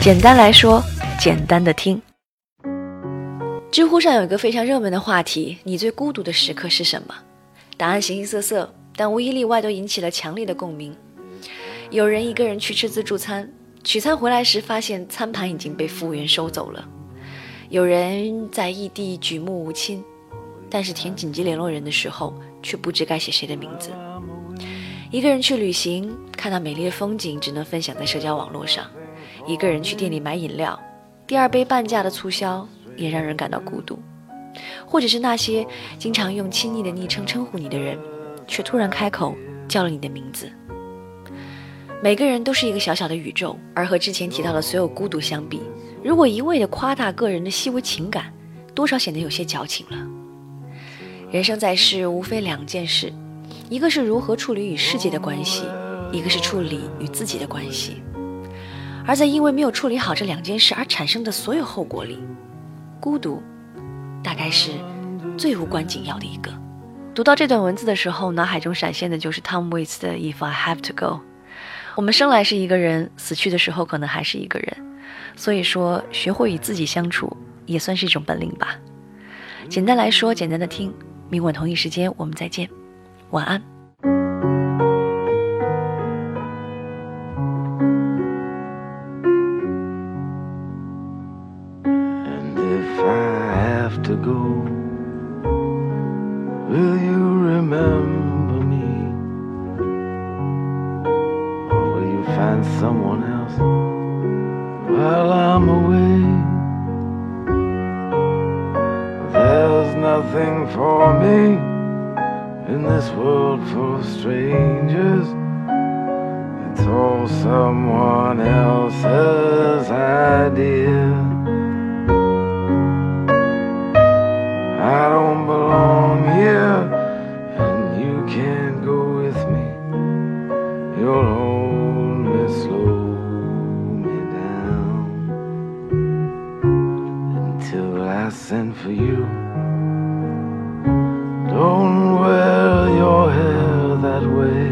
简单来说，简单的听。知乎上有一个非常热门的话题：你最孤独的时刻是什么？答案形形色色，但无一例外都引起了强烈的共鸣。有人一个人去吃自助餐，取餐回来时发现餐盘已经被服务员收走了；有人在异地举目无亲，但是填紧急联络人的时候却不知该写谁的名字。一个人去旅行，看到美丽的风景只能分享在社交网络上；一个人去店里买饮料，第二杯半价的促销也让人感到孤独。或者是那些经常用亲昵的昵称称呼你的人，却突然开口叫了你的名字。每个人都是一个小小的宇宙，而和之前提到的所有孤独相比，如果一味的夸大个人的细微情感，多少显得有些矫情了。人生在世，无非两件事。一个是如何处理与世界的关系，一个是处理与自己的关系。而在因为没有处理好这两件事而产生的所有后果里，孤独大概是最无关紧要的一个。读到这段文字的时候，脑海中闪现的就是 Tom Waits 的 If I Have to Go。我们生来是一个人，死去的时候可能还是一个人。所以说，学会与自己相处也算是一种本领吧。简单来说，简单的听。明晚同一时间，我们再见。晚安。Have to go, will you remember me? Or will you find someone else while I'm away? There's nothing for me in this world full of strangers. It's all someone else's idea. You'll only slow me down until I send for you. Don't wear your hair that way.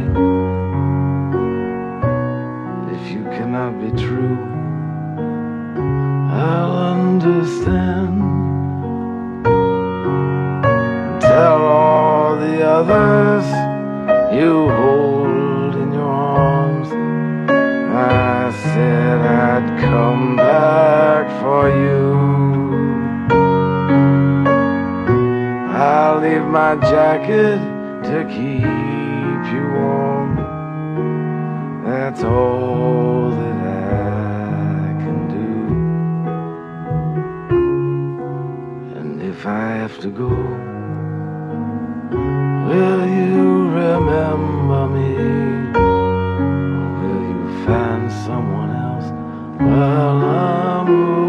If you cannot be true, I'll understand. Tell all the others you hold my jacket to keep you warm. That's all that I can do. And if I have to go, will you remember me? Or will you find someone else? Well, I'm.